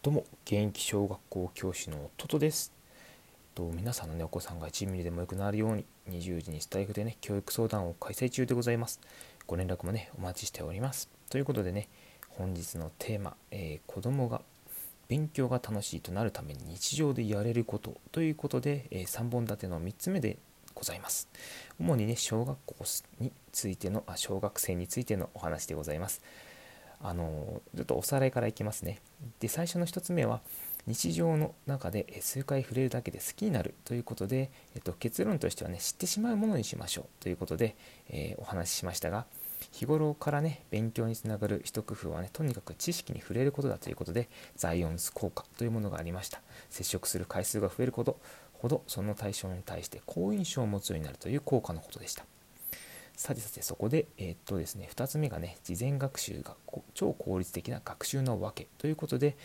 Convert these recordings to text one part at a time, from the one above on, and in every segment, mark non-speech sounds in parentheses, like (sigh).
どうも現役小学校教師のトトです。と皆さんのねお子さんが1ミリでも良くなるように20時にスタイフでね教育相談を開催中でございます。ご連絡もねお待ちしております。ということでね本日のテーマ、えー、子供が勉強が楽しいとなるために日常でやれること。ということで、えー、3本立ての3つ目でございます。主にね小学校についてのあ小学生についてのお話でございます。あのちょっとおさらいからいきますね。で最初の1つ目は日常の中で数回触れるだけで好きになるということで、えっと、結論としてはね知ってしまうものにしましょうということで、えー、お話ししましたが日頃からね勉強につながる一工夫はねとにかく知識に触れることだということでザイオンス効果というものがありました。接触する回数が増えることほどその対象に対して好印象を持つようになるという効果のことでした。さてさてそこで、えー、っとですね、2つ目がね、事前学習が超効率的な学習のわけということで、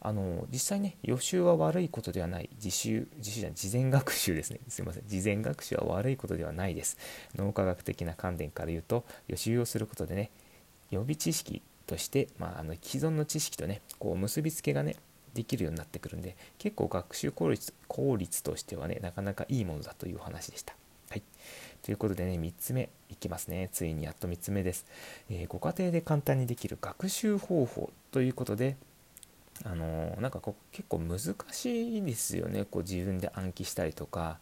あの実際ね、予習は悪いことではない、自習、自習じゃない事前学習ですね、すいません、事前学習は悪いことではないです。脳科学的な観点から言うと、予習をすることでね、予備知識として、まあ、あの既存の知識とね、こう結びつけがね、できるようになってくるんで、結構学習効率効率としてはね、なかなかいいものだという話でした。はい。ということでね、3つ目いきますね。ついにやっと3つ目です。えー、ご家庭で簡単にできる学習方法ということで、あのー、なんかこう結構難しいですよね。こう自分で暗記したりとか、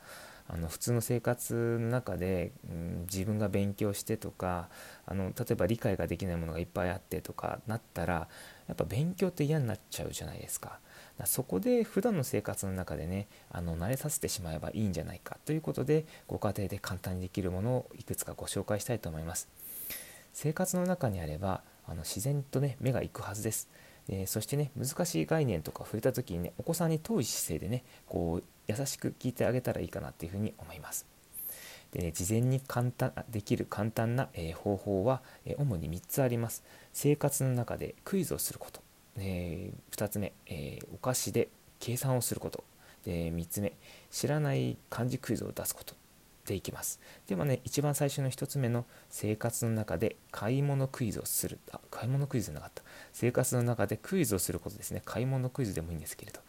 あの普通の生活の中で、うん、自分が勉強してとかあの例えば理解ができないものがいっぱいあってとかなったらやっぱ勉強って嫌になっちゃうじゃないですか。そこで普段の生活の中でねあの慣れさせてしまえばいいんじゃないかということでご家庭で簡単にできるものをいくつかご紹介したいと思います生活の中にあればあの自然とね目が行くはずですえそしてね難しい概念とか触れた時にねお子さんに遠い姿勢でねこう優しく聞いてあげたらいいかなっていうふうに思います。で、ね、事前に簡単できる簡単な、え、方法は、え、主に3つあります。生活の中でクイズをすること。えー、2つ目、えー、お菓子で計算をすること。で3つ目知らない漢字クイズを出すこと。ていきます。ではね一番最初の1つ目の生活の中で買い物クイズをする。あ買い物クイズなかった。生活の中でクイズをすることですね。買い物クイズでもいいんですけれど。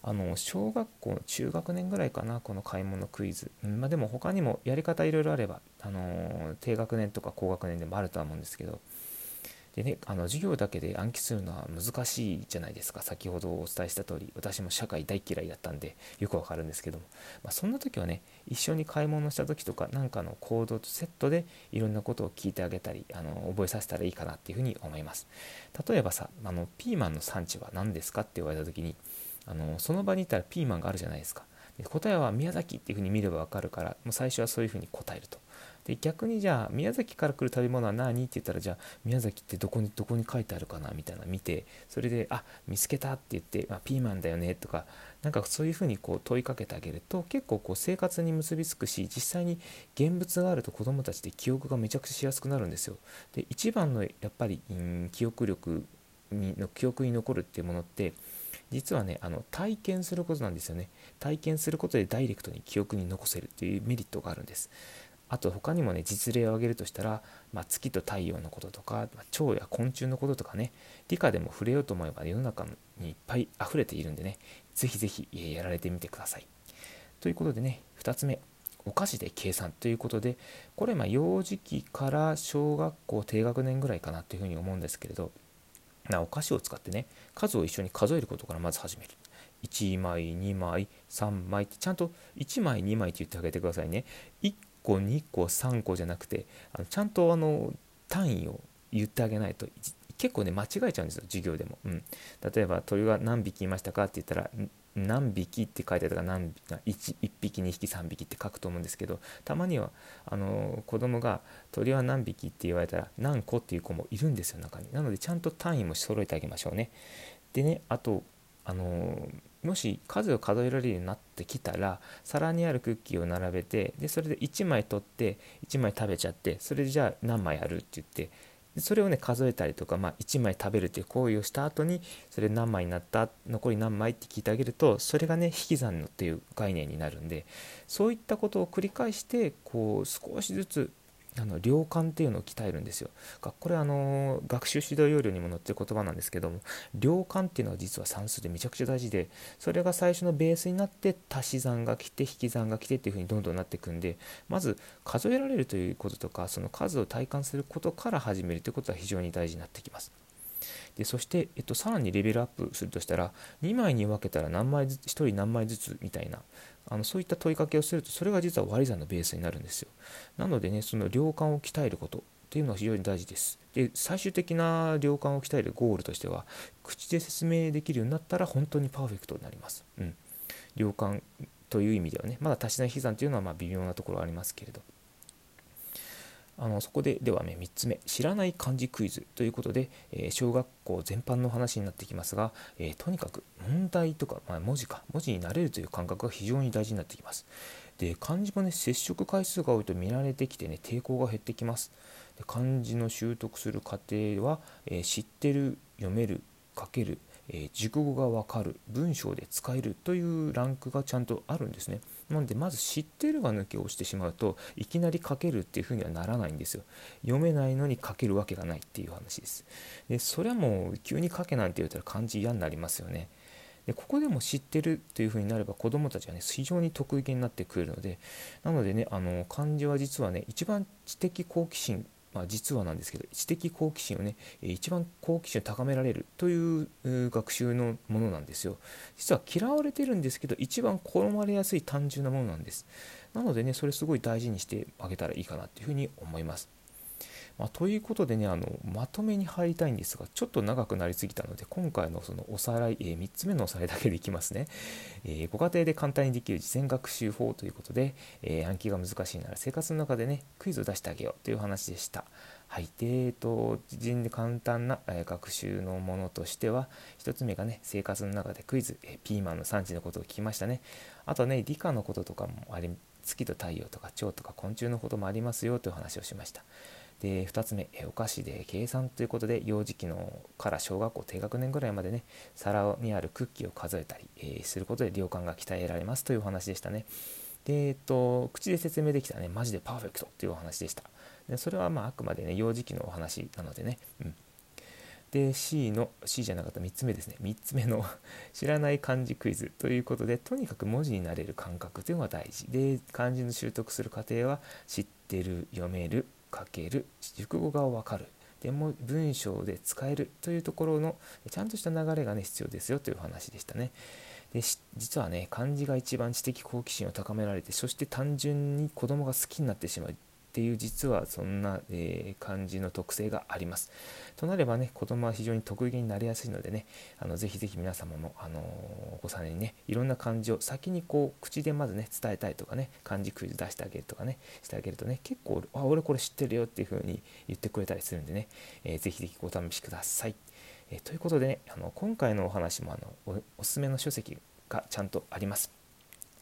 あの小学校の中学年ぐらいかなこの買い物クイズ、まあ、でも他にもやり方いろいろあれば、あの、低学年とか高学年でもあるとは思うんですけど。でね、あの授業だけで暗記するのは難しいじゃないですか。先ほどお伝えした通り私も社会大嫌いだったんでよくわかるんですけども、まあ、そんな時はね一緒に買い物した時とか何かの行動とセットでいろんなことを聞いてあげたりあの覚えさせたらいいかなっていうふうに思います。例えばさあのピーマンの産地は何ですかって言われた時にあのその場にいたらピーマンがあるじゃないですか。で答えは宮崎っていうふうに見ればわかるからもう最初はそういうふうに答えると。で逆にじゃあ宮崎から来る食べ物は何って言ったらじゃあ宮崎ってどこにどこに書いてあるかなみたいな見てそれであ見つけたって言って、まあ、ピーマンだよねとかなんかそういうふうにこう問いかけてあげると結構こう生活に結びつくし実際に現物があると子どもたちって記憶がめちゃくちゃしやすくなるんですよ。で一番のやっぱり、記憶力にの記憶に残るっていうものって実はねあの体験することなんですよね体験することでダイレクトに記憶に残せるっていうメリットがあるんですあと他にもね実例を挙げるとしたら、まあ、月と太陽のこととか、ま、蝶や昆虫のこととかね理科でも触れようと思えば世の中にいっぱい溢れているんでねぜひぜひやられてみてください。ということでね2つ目お菓子で計算ということでこれま幼児期から小学校低学年ぐらいかなというふうに思うんですけれどなお菓子を使ってね数を一緒に数えることからまず始める1枚2枚3枚ってちゃんと1枚2枚って言ってあげてくださいね1個2個3個じゃなくてあのちゃんとあの単位を言ってあげないと結構ね間違えちゃうんですよ授業でも、うん、例えば鳥が何匹いましたかって言ったら何匹って書いてあるから何 1, 1匹2匹3匹って書くと思うんですけどたまにはあの子供が鳥は何匹って言われたら何個っていう子もいるんですよ中に。なのでちゃんと単位も揃えてあげましょうね。でねあとあのもし数を数えられるようになってきたら皿にあるクッキーを並べてでそれで1枚取って1枚食べちゃってそれじゃあ何枚あるって言ってそれをね数えたりとか、まあ、1枚食べるっていう行為をした後にそれ何枚になった残り何枚って聞いてあげるとそれがね引き算のっていう概念になるんでそういったことを繰り返してこう少しずつあの量感っていうのを鍛えるんですよ。これあの学習指導要領にも載ってる言葉なんですけども量感っていうのは実は算数でめちゃくちゃ大事でそれが最初のベースになって足し算が来て引き算が来てっていうふうにどんどんなっていくんでまず数えられるということとかその数を体感することから始めるということは非常に大事になってきます。でそして、えっと、さらにレベルアップするとしたら2枚に分けたら何枚ずつ1人何枚ずつみたいなあのそういった問いかけをするとそれが実は割り算のベースになるんですよ。なのでねその量感を鍛えることっていうのは非常に大事です。で最終的な量感を鍛えるゴールとしては口で説明できるようになったら本当にパーフェクトになります、うん、量感という意味ではねまだ足し算引き算というのはま微妙なところありますけれど。あのそこでではね3つ目知らない漢字クイズということで、えー、小学校全般の話になってきますが、えー、とにかく問題とか、まあ、文字か文字になれるという感覚が非常に大事になってきます。で漢字もね接触回数が多いと見られてきてね抵抗が減ってきます。で漢字の習得する過程は、えー、知ってる読める書けるえー、熟語がわかる文章で使えるというランクがちゃんとあるんですね。なのでまず知ってるが抜けをしてしまうといきなり書けるっていうふうにはならないんですよ。読めないのに書けるわけがないっていう話です。でそれはもう急に書けなんて言ったら漢字嫌になりますよね。でここでも知ってるというふうになれば子どもたちはね非常に得意げになってくるのでなのでねあの漢字は実はね一番知的好奇心まあ、実はなんですけど知的好奇心をね一番好奇心を高められるという学習のものなんですよ。実は嫌われてるんですけど一番好まれやすい単純なものなんです。なのでねそれすごい大事にしてあげたらいいかなっていうふうに思います。まあ、ということでねあのまとめに入りたいんですがちょっと長くなりすぎたので今回のそのおさらい、えー、3つ目のおさらいだけでいきますね、えー、ご家庭で簡単にできる事前学習法ということで、えー、暗記が難しいなら生活の中でねクイズを出してあげようという話でした。はい、で、えーと、事前で簡単な、え学習のものとしては1つ目がね生活の中でクイズ、えピーマンの産地のことを聞きましたね。あとね理科のこととかもあり月と太陽とか蝶とか昆虫のこともありますよという話をしました。で2つ目お菓子で計算ということで幼児期のから小学校低学年ぐらいまでね皿にあるクッキーを数えたり、え、することで量感が鍛えられますというお話でしたね。で、えっと、口で説明できたねマジでパーフェクトというお話でした。でそれはまああくまでね幼児期のお話なのでね、うん、で C の C じゃなかった3つ目ですね。3つ目の (laughs) 知らない漢字クイズということでとにかく文字になれる感覚というのが大事。で漢字の習得する過程は知ってる読める書ける熟語がわかるでも文章で使えるというところのちゃんとした流れがね必要ですよという話でしたね。で実はね漢字が一番知的好奇心を高められてそして単純に子供が好きになってしまうっていう実はそんな、えー、感じの特性があります。となればね子供は非常に得意げになりやすいのでねあのぜひぜひ皆様も、あの、お子さんにねいろんな漢字を先にこう口でまずね伝えたいとかね漢字クイズ出してあげるとかねしてあげるとね結構あ俺これ知ってるよっていう風に言ってくれたりするんでね、えー、ぜひぜひお試しください。えー、ということでねあの今回のお話もあのおすすめの書籍がちゃんとあります。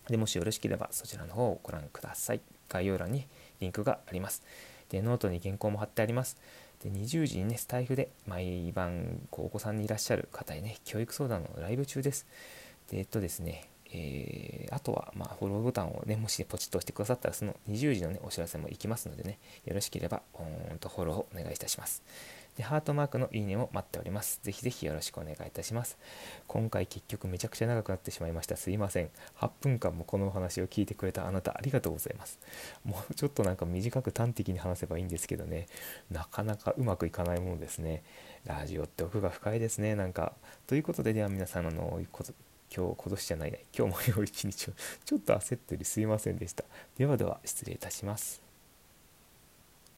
でもしよろしければそちらの方をご覧ください。概要欄にリンクがあります。で、ノートに原稿も貼ってあります。で、20時にね、スタエフで毎晩こうお子さんにいらっしゃる方へね、教育相談のライブ中です。で、えっとですね、えー、あとは、まあ、フォローボタンをね、もし、ね、ポチッと押してくださったら、その20時のね、お知らせも行きますのでね、よろしければ、うんとフォローをお願いいたします。で、ハートマークのいいねも待っております。ぜひぜひよろしくお願いいたします。今回結局めちゃくちゃ長くなってしまいました。すいません。8分間もこのお話を聞いてくれたあなたありがとうございます。もうちょっとなんか短く端的に話せばいいんですけどね、なかなかうまくいかないものですね。ラジオって奥が深いですね、なんか。ということで、では皆さん、あの、今日、今年じゃないね、今日も良い一日を、ちょっと焦っておりすいませんでした。ではでは、失礼いたします。